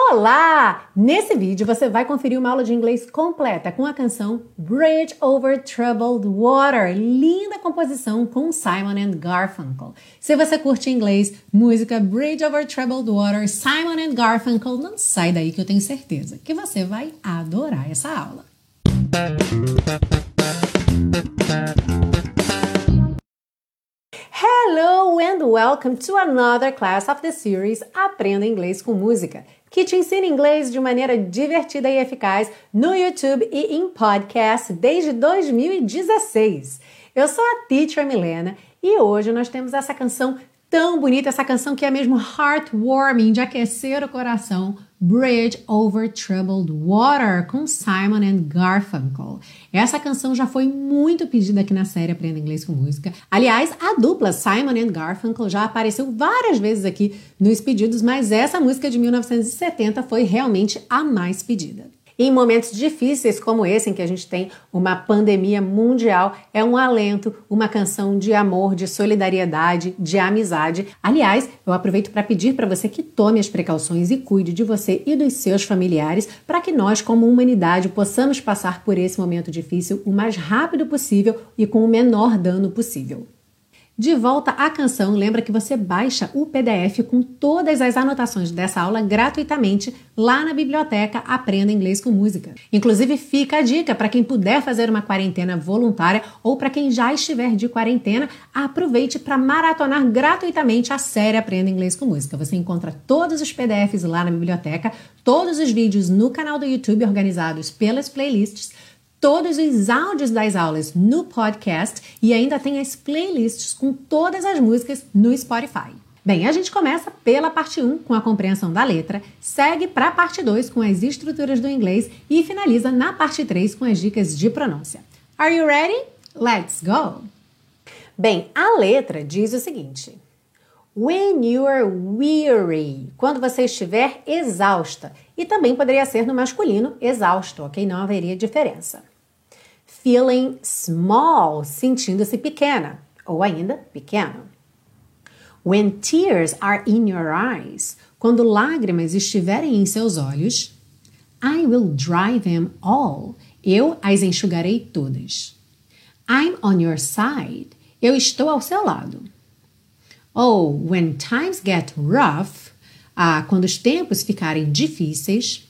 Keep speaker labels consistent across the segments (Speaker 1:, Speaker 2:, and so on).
Speaker 1: Olá! Nesse vídeo você vai conferir uma aula de inglês completa com a canção Bridge Over Troubled Water, linda composição com Simon and Garfunkel. Se você curte inglês, música Bridge Over Troubled Water, Simon and Garfunkel, não sai daí que eu tenho certeza que você vai adorar essa aula. Hello and welcome to another class of the series Aprenda Inglês com Música que te ensina inglês de maneira divertida e eficaz no YouTube e em podcast desde 2016. Eu sou a Teacher Milena e hoje nós temos essa canção tão bonita, essa canção que é mesmo heartwarming, de aquecer o coração, Bridge Over Troubled Water, com Simon and Garfunkel. Essa canção já foi muito pedida aqui na série Aprenda Inglês com Música. Aliás, a dupla Simon and Garfunkel já apareceu várias vezes aqui nos pedidos, mas essa música de 1970 foi realmente a mais pedida. Em momentos difíceis como esse, em que a gente tem uma pandemia mundial, é um alento, uma canção de amor, de solidariedade, de amizade. Aliás, eu aproveito para pedir para você que tome as precauções e cuide de você e dos seus familiares, para que nós, como humanidade, possamos passar por esse momento difícil o mais rápido possível e com o menor dano possível. De volta à canção, lembra que você baixa o PDF com todas as anotações dessa aula gratuitamente lá na biblioteca Aprenda Inglês com Música. Inclusive, fica a dica para quem puder fazer uma quarentena voluntária ou para quem já estiver de quarentena, aproveite para maratonar gratuitamente a série Aprenda Inglês com Música. Você encontra todos os PDFs lá na biblioteca, todos os vídeos no canal do YouTube organizados pelas playlists todos os áudios das aulas no podcast e ainda tem as playlists com todas as músicas no Spotify. Bem, a gente começa pela parte 1 com a compreensão da letra, segue para a parte 2 com as estruturas do inglês e finaliza na parte 3 com as dicas de pronúncia. Are you ready? Let's go! Bem, a letra diz o seguinte: When you are weary, quando você estiver exausta. E também poderia ser no masculino, exausto, ok? Não haveria diferença. Feeling small, sentindo-se pequena, ou ainda pequeno. When tears are in your eyes, quando lágrimas estiverem em seus olhos. I will dry them all, eu as enxugarei todas. I'm on your side, eu estou ao seu lado. Oh, when times get rough, ah, quando os tempos ficarem difíceis.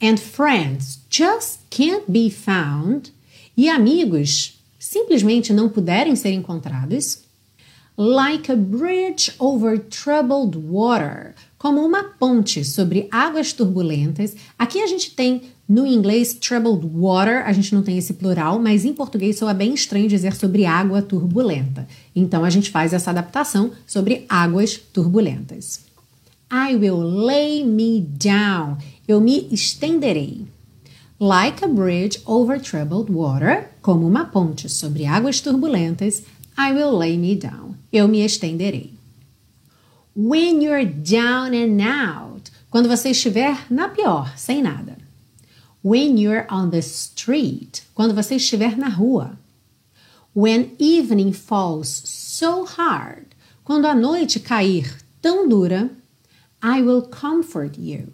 Speaker 1: And friends just can't be found. E amigos simplesmente não puderem ser encontrados. Like a bridge over troubled water, como uma ponte sobre águas turbulentas. Aqui a gente tem no inglês troubled water, a gente não tem esse plural, mas em português soa bem estranho dizer sobre água turbulenta. Então a gente faz essa adaptação sobre águas turbulentas. I will lay me down. Eu me estenderei. Like a bridge over troubled water, como uma ponte sobre águas turbulentas, I will lay me down. Eu me estenderei. When you're down and out, quando você estiver na pior, sem nada. When you're on the street, quando você estiver na rua. When evening falls so hard, quando a noite cair tão dura. I will comfort you.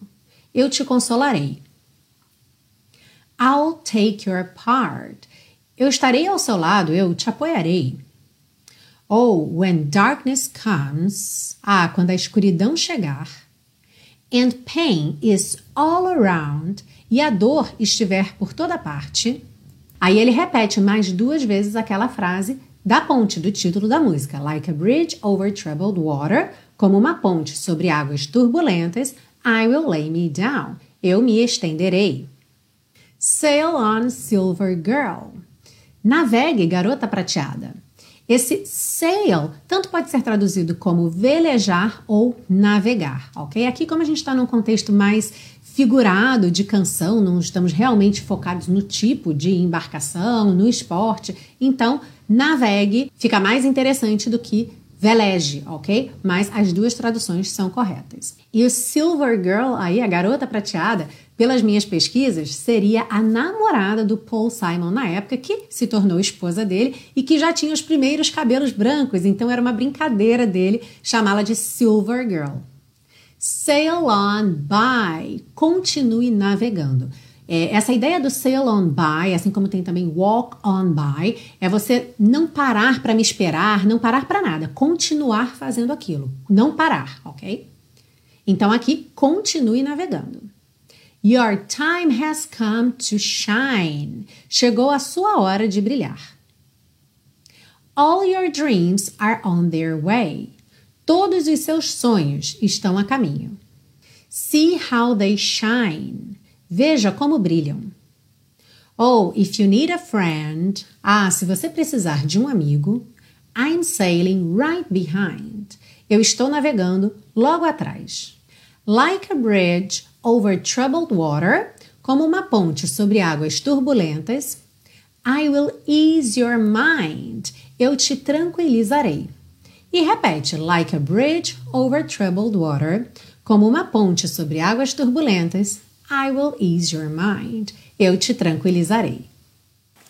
Speaker 1: Eu te consolarei. I'll take your part. Eu estarei ao seu lado, eu te apoiarei. Oh, when darkness comes. Ah, quando a escuridão chegar. And pain is all around. E a dor estiver por toda parte. Aí ele repete mais duas vezes aquela frase da ponte do título da música, Like a Bridge Over Troubled Water, como uma ponte sobre águas turbulentas, I will lay me down. Eu me estenderei. Sail on, Silver Girl. Navegue, garota prateada. Esse sail tanto pode ser traduzido como velejar ou navegar, ok? Aqui, como a gente está num contexto mais figurado de canção, não estamos realmente focados no tipo de embarcação, no esporte, então navegue fica mais interessante do que veleje, ok? Mas as duas traduções são corretas. E o Silver Girl, aí, a garota prateada, pelas minhas pesquisas, seria a namorada do Paul Simon na época, que se tornou esposa dele e que já tinha os primeiros cabelos brancos, então era uma brincadeira dele chamá-la de Silver Girl. Sail on by. Continue navegando. É, essa ideia do sail on by, assim como tem também walk on by, é você não parar para me esperar, não parar para nada, continuar fazendo aquilo, não parar, ok? Então aqui, continue navegando. Your time has come to shine. Chegou a sua hora de brilhar. All your dreams are on their way. Todos os seus sonhos estão a caminho. See how they shine. Veja como brilham. Oh, if you need a friend. Ah, se você precisar de um amigo. I'm sailing right behind. Eu estou navegando logo atrás. Like a bridge over troubled water. Como uma ponte sobre águas turbulentas. I will ease your mind. Eu te tranquilizarei. E repete, like a bridge over troubled water. Como uma ponte sobre águas turbulentas. I will ease your mind. Eu te tranquilizarei.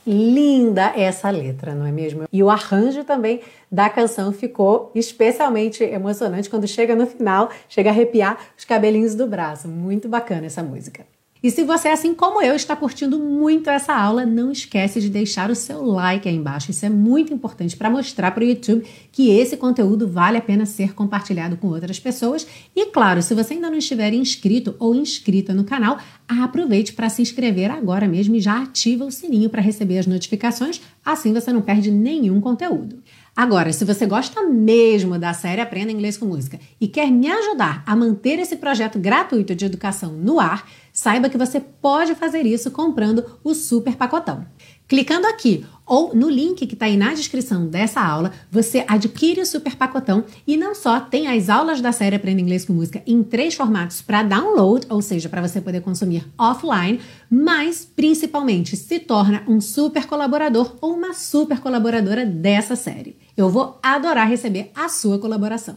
Speaker 1: Linda essa letra, não é mesmo? E o arranjo também da canção ficou especialmente emocionante quando chega no final, chega a arrepiar os cabelinhos do braço. Muito bacana essa música. E se você, assim como eu, está curtindo muito essa aula, não esquece de deixar o seu like aí embaixo. Isso é muito importante para mostrar para o YouTube que esse conteúdo vale a pena ser compartilhado com outras pessoas. E claro, se você ainda não estiver inscrito ou inscrita no canal, aproveite para se inscrever agora mesmo e já ativa o sininho para receber as notificações, assim você não perde nenhum conteúdo. Agora, se você gosta mesmo da série Aprenda Inglês com Música e quer me ajudar a manter esse projeto gratuito de educação no ar, saiba que você pode fazer isso comprando o Super Pacotão. Clicando aqui ou no link que está aí na descrição dessa aula, você adquire o super pacotão e não só tem as aulas da série Aprenda Inglês com Música em três formatos para download, ou seja, para você poder consumir offline, mas principalmente se torna um super colaborador ou uma super colaboradora dessa série. Eu vou adorar receber a sua colaboração.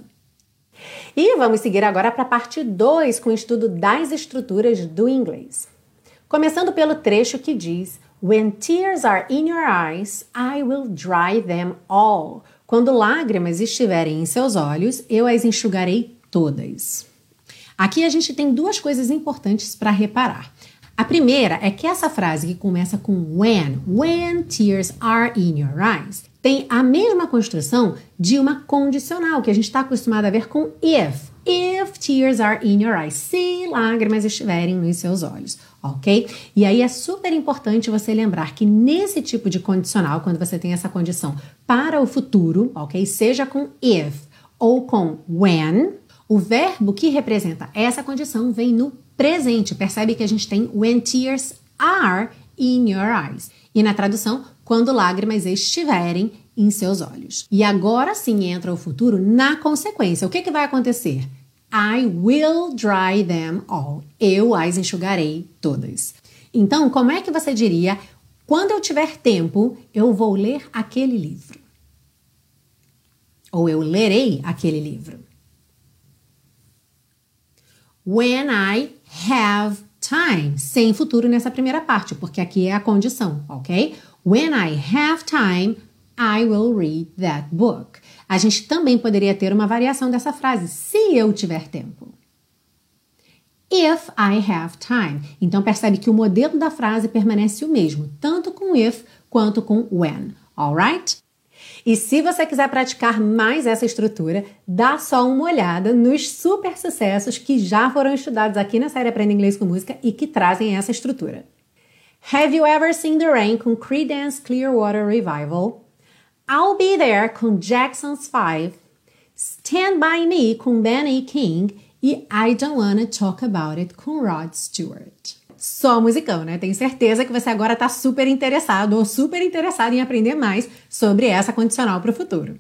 Speaker 1: E vamos seguir agora para a parte 2 com o estudo das estruturas do inglês. Começando pelo trecho que diz: When tears are in your eyes, I will dry them all. Quando lágrimas estiverem em seus olhos, eu as enxugarei todas. Aqui a gente tem duas coisas importantes para reparar. A primeira é que essa frase que começa com when, when tears are in your eyes, tem a mesma construção de uma condicional que a gente está acostumado a ver com if. If tears are in your eyes, se lágrimas estiverem nos seus olhos, ok? E aí é super importante você lembrar que nesse tipo de condicional, quando você tem essa condição para o futuro, ok? Seja com if ou com when, o verbo que representa essa condição vem no presente. Percebe que a gente tem when tears are in your eyes. E na tradução, quando lágrimas estiverem em seus olhos. E agora sim entra o futuro na consequência. O que, que vai acontecer? I will dry them all. Eu as enxugarei todas. Então, como é que você diria? Quando eu tiver tempo, eu vou ler aquele livro. Ou eu lerei aquele livro. When I have time, sem futuro nessa primeira parte, porque aqui é a condição, ok? When I have time, I will read that book. A gente também poderia ter uma variação dessa frase, se eu tiver tempo. If I have time. Então percebe que o modelo da frase permanece o mesmo, tanto com if quanto com when. Alright? E se você quiser praticar mais essa estrutura, dá só uma olhada nos super sucessos que já foram estudados aqui na série Aprenda Inglês com Música e que trazem essa estrutura. Have You Ever Seen the Rain com Creedence Clearwater Revival? I'll Be There com Jackson's Five, Stand By Me com Benny King e I Don't Wanna Talk About It com Rod Stewart só musicão, né? Tenho certeza que você agora está super interessado ou super interessado em aprender mais sobre essa condicional para o futuro.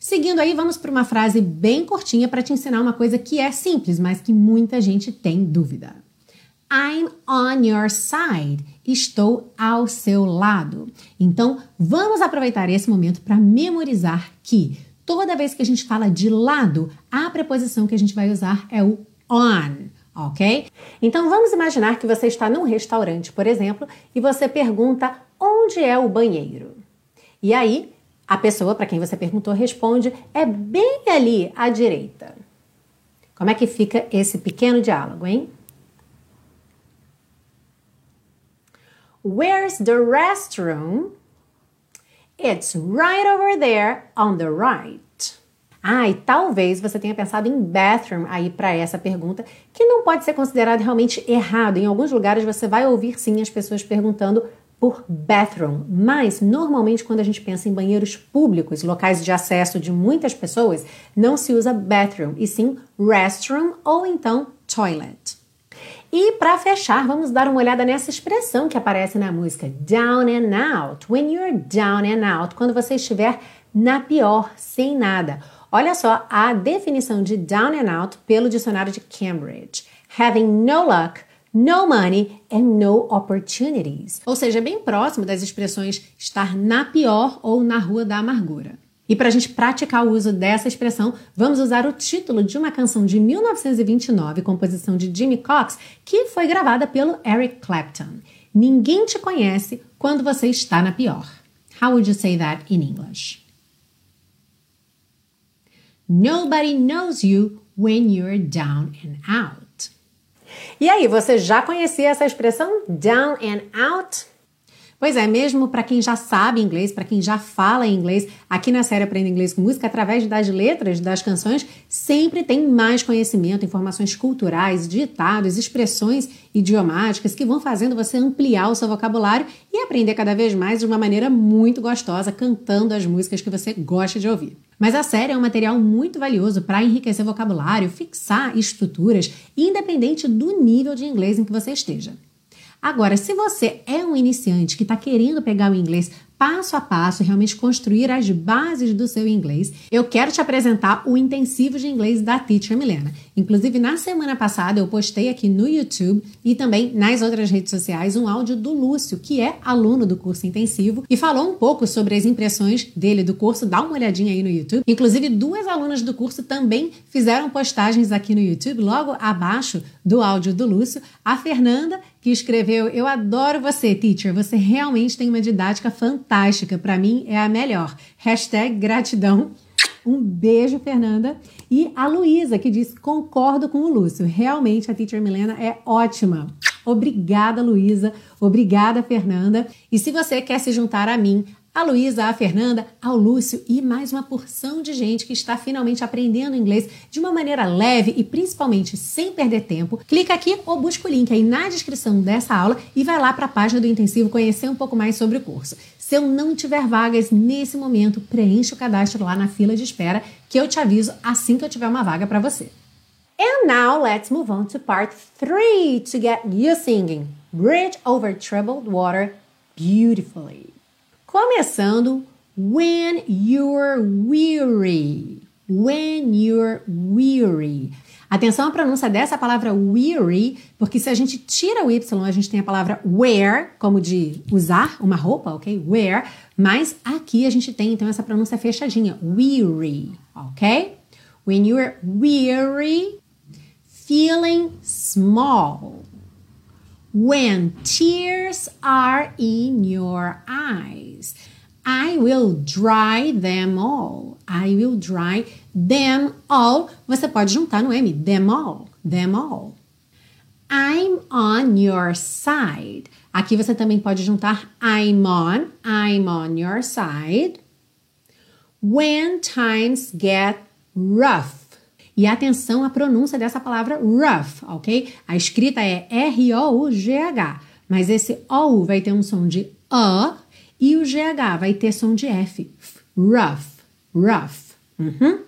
Speaker 1: Seguindo aí, vamos para uma frase bem curtinha para te ensinar uma coisa que é simples, mas que muita gente tem dúvida. I'm on your side. Estou ao seu lado. Então, vamos aproveitar esse momento para memorizar que toda vez que a gente fala de lado, a preposição que a gente vai usar é o on ok? Então vamos imaginar que você está num restaurante, por exemplo, e você pergunta onde é o banheiro. E aí a pessoa para quem você perguntou responde é bem ali à direita. Como é que fica esse pequeno diálogo, hein? Where's the restroom? It's right over there on the right. Ah, e talvez você tenha pensado em bathroom aí para essa pergunta, que não pode ser considerado realmente errado. Em alguns lugares você vai ouvir sim as pessoas perguntando por bathroom, mas normalmente quando a gente pensa em banheiros públicos, locais de acesso de muitas pessoas, não se usa bathroom, e sim restroom ou então toilet. E para fechar, vamos dar uma olhada nessa expressão que aparece na música down and out. When you're down and out, quando você estiver na pior, sem nada. Olha só a definição de down and out pelo dicionário de Cambridge: having no luck, no money and no opportunities. Ou seja, bem próximo das expressões estar na pior ou na rua da amargura. E para a gente praticar o uso dessa expressão, vamos usar o título de uma canção de 1929, composição de Jimmy Cox, que foi gravada pelo Eric Clapton. Ninguém te conhece quando você está na pior. How would you say that in English? Nobody knows you when you're down and out. E aí, você já conhecia essa expressão down and out? Pois é, mesmo para quem já sabe inglês, para quem já fala inglês, aqui na série Aprenda Inglês com Música, através das letras das canções, sempre tem mais conhecimento, informações culturais, ditados, expressões idiomáticas que vão fazendo você ampliar o seu vocabulário e aprender cada vez mais de uma maneira muito gostosa, cantando as músicas que você gosta de ouvir. Mas a série é um material muito valioso para enriquecer vocabulário, fixar estruturas, independente do nível de inglês em que você esteja. Agora, se você é um iniciante que está querendo pegar o inglês passo a passo, realmente construir as bases do seu inglês, eu quero te apresentar o intensivo de inglês da Teacher Milena. Inclusive, na semana passada eu postei aqui no YouTube e também nas outras redes sociais um áudio do Lúcio, que é aluno do curso intensivo e falou um pouco sobre as impressões dele do curso. Dá uma olhadinha aí no YouTube. Inclusive, duas alunas do curso também fizeram postagens aqui no YouTube, logo abaixo do áudio do Lúcio. A Fernanda, que escreveu: Eu adoro você, teacher. Você realmente tem uma didática fantástica. Para mim, é a melhor. Hashtag gratidão. Um beijo, Fernanda. E a Luísa, que disse: Concordo com o Lúcio. Realmente a teacher Milena é ótima. Obrigada, Luísa. Obrigada, Fernanda. E se você quer se juntar a mim, a Luísa, a Fernanda, ao Lúcio e mais uma porção de gente que está finalmente aprendendo inglês de uma maneira leve e principalmente sem perder tempo, clica aqui ou busca o link aí na descrição dessa aula e vai lá para a página do intensivo conhecer um pouco mais sobre o curso. Se eu não tiver vagas nesse momento, preencha o cadastro lá na fila de espera que eu te aviso assim que eu tiver uma vaga para você. And now let's move on to part 3 to get you singing Bridge over Troubled Water beautifully. Começando when you're weary. When you're weary. Atenção à pronúncia dessa palavra weary, porque se a gente tira o Y, a gente tem a palavra wear, como de usar uma roupa, ok? Wear. Mas aqui a gente tem então essa pronúncia fechadinha, weary, ok? When you're weary, feeling small. When tears are in your eyes, I will dry them all. I will dry them all. Você pode juntar no M, them all, them all. I'm on your side. Aqui você também pode juntar I'm on, I'm on your side. When times get rough. E atenção à pronúncia dessa palavra rough, ok? A escrita é R-O-U-G-H, mas esse O vai ter um som de A e o GH vai ter som de F. Rough, rough. Uhum.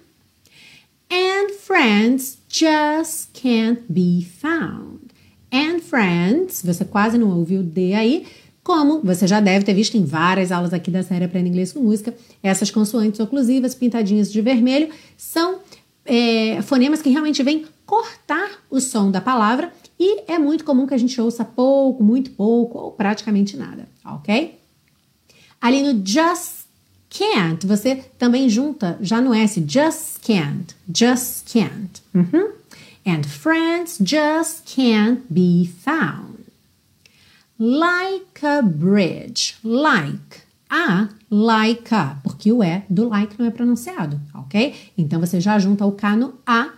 Speaker 1: And friends just can't be found. And friends, você quase não ouviu D aí, como você já deve ter visto em várias aulas aqui da série Aprenda Inglês com Música, essas consoantes oclusivas pintadinhas de vermelho são é, fonemas que realmente vêm cortar o som da palavra e é muito comum que a gente ouça pouco, muito pouco ou praticamente nada, ok? Ali no just can't, você também junta já no S, just can't, just can't. Uhum. And friends just can't be found. Like a bridge, like a like a, porque o E do like não é pronunciado, ok? Então você já junta o K no A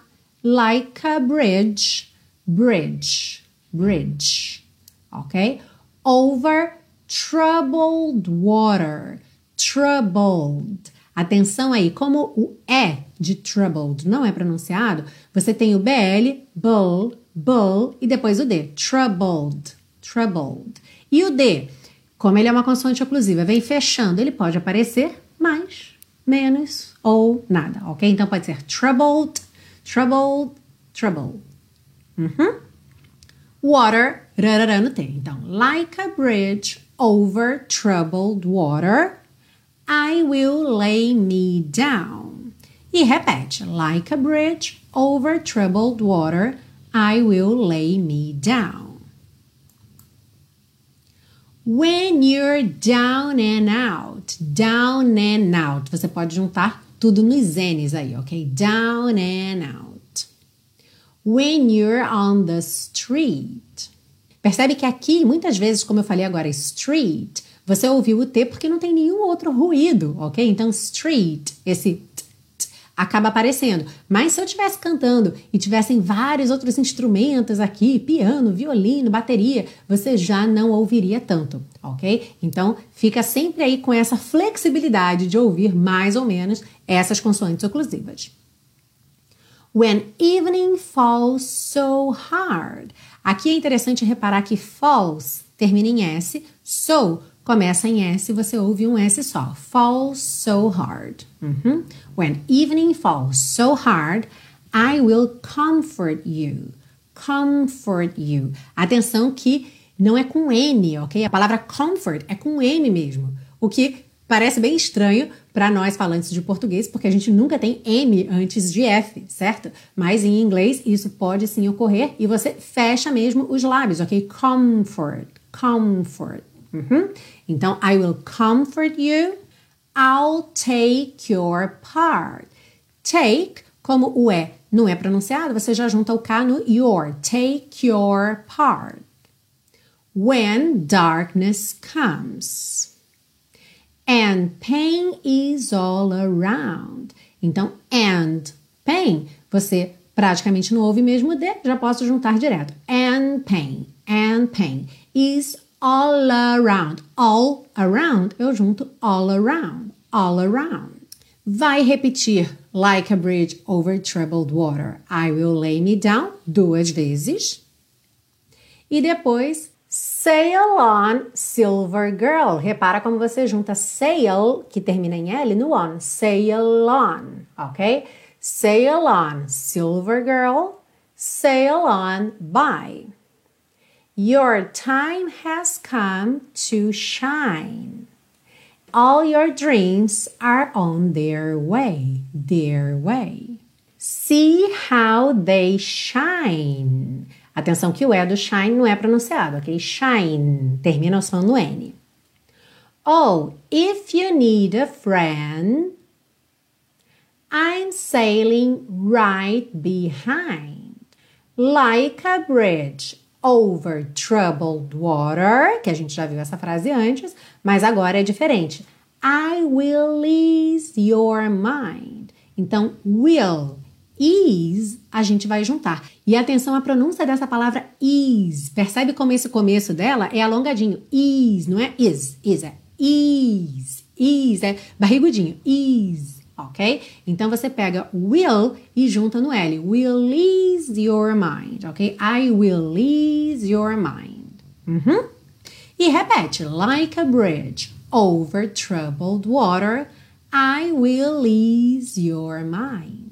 Speaker 1: like a bridge, bridge, bridge, ok? Over troubled water, troubled. Atenção aí, como o E de troubled não é pronunciado, você tem o BL, bull, bull e depois o D, troubled, troubled. E o D, como ele é uma consoante oclusiva, vem fechando, ele pode aparecer mais, menos ou nada, ok? Então pode ser troubled, troubled, troubled. Uhum. Water, rarará no T. Então, like a bridge over troubled water, I will lay me down. E repete, like a bridge over troubled water, I will lay me down. When you're down and out, down and out. Você pode juntar tudo nos N's aí, ok? Down and out. When you're on the street. Percebe que aqui, muitas vezes, como eu falei agora, street, você ouviu o T porque não tem nenhum outro ruído, ok? Então, street, esse t, t, acaba aparecendo. Mas se eu estivesse cantando e tivessem vários outros instrumentos aqui, piano, violino, bateria, você já não ouviria tanto, ok? Então, fica sempre aí com essa flexibilidade de ouvir mais ou menos essas consoantes oclusivas. When evening falls so hard. Aqui é interessante reparar que falls termina em S, so começa em S, você ouve um S só. Falls so hard. Uhum. When evening falls so hard, I will comfort you. Comfort you. Atenção que não é com N, ok? A palavra comfort é com M mesmo. O que Parece bem estranho para nós falantes de português, porque a gente nunca tem M antes de F, certo? Mas em inglês isso pode sim ocorrer e você fecha mesmo os lábios, ok? Comfort, comfort. Uhum. Então, I will comfort you. I'll take your part. Take, como o E não é pronunciado, você já junta o K no your. Take your part. When darkness comes. And pain is all around. Então, and pain, você praticamente não ouve mesmo D, já posso juntar direto. And pain, and pain is all around. All around, eu junto all around, all around. Vai repetir like a bridge over troubled water. I will lay me down duas vezes. E depois Sail on, Silver Girl. Repara como você junta sail, que termina em L, no on. Sail on, ok? Sail on, Silver Girl. Sail on, bye. Your time has come to shine. All your dreams are on their way, their way. See how they shine. Atenção que o E do shine não é pronunciado, ok? Shine, termina o som no N. Oh, if you need a friend, I'm sailing right behind, like a bridge over troubled water, que a gente já viu essa frase antes, mas agora é diferente. I will ease your mind. Então, will is a gente vai juntar. E atenção à pronúncia dessa palavra is. Percebe como esse começo dela é alongadinho. Is, não é is, is é is. Is é barrigudinho. Is, ok? Então você pega will e junta no L. Will ease your mind, ok? I will ease your mind. Uhum. E repete, like a bridge over troubled water, I will ease your mind.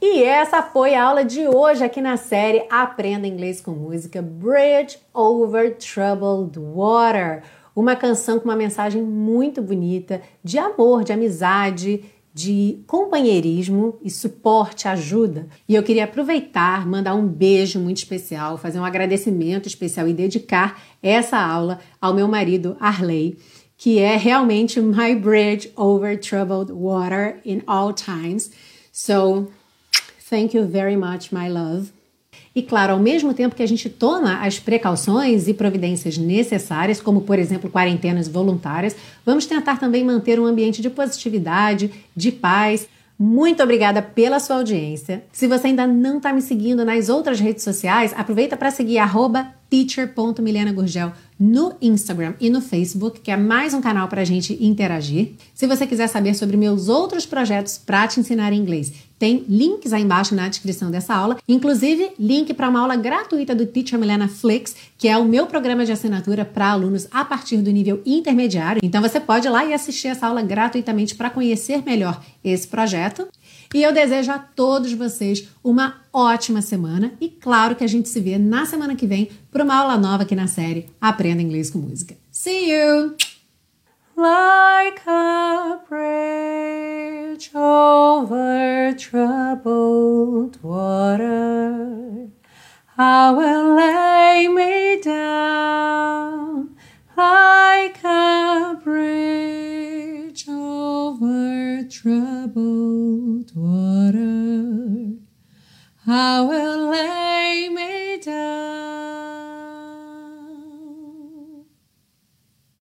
Speaker 1: E essa foi a aula de hoje aqui na série Aprenda Inglês com Música Bridge Over Troubled Water. Uma canção com uma mensagem muito bonita de amor, de amizade, de companheirismo e suporte, ajuda. E eu queria aproveitar, mandar um beijo muito especial, fazer um agradecimento especial e dedicar essa aula ao meu marido Arley, que é realmente my bridge over troubled water in all times. So, thank you very much, my love. E claro, ao mesmo tempo que a gente toma as precauções e providências necessárias, como por exemplo quarentenas voluntárias, vamos tentar também manter um ambiente de positividade, de paz, Muito obrigada pela sua audiência. Se você ainda não está me seguindo nas outras redes sociais, aproveita para seguir arroba teacher.milenagurgel no Instagram e no Facebook, que é mais um canal para a gente interagir. Se você quiser saber sobre meus outros projetos para te ensinar inglês, tem links aí embaixo na descrição dessa aula, inclusive link para uma aula gratuita do Teacher Milena Flix, que é o meu programa de assinatura para alunos a partir do nível intermediário. Então você pode ir lá e assistir essa aula gratuitamente para conhecer melhor esse projeto. E eu desejo a todos vocês uma ótima semana e claro que a gente se vê na semana que vem para uma aula nova aqui na série Aprenda Inglês com Música. See you! Like a bridge over troubled water, I will lay me down like a bridge. over troubled water. I will lay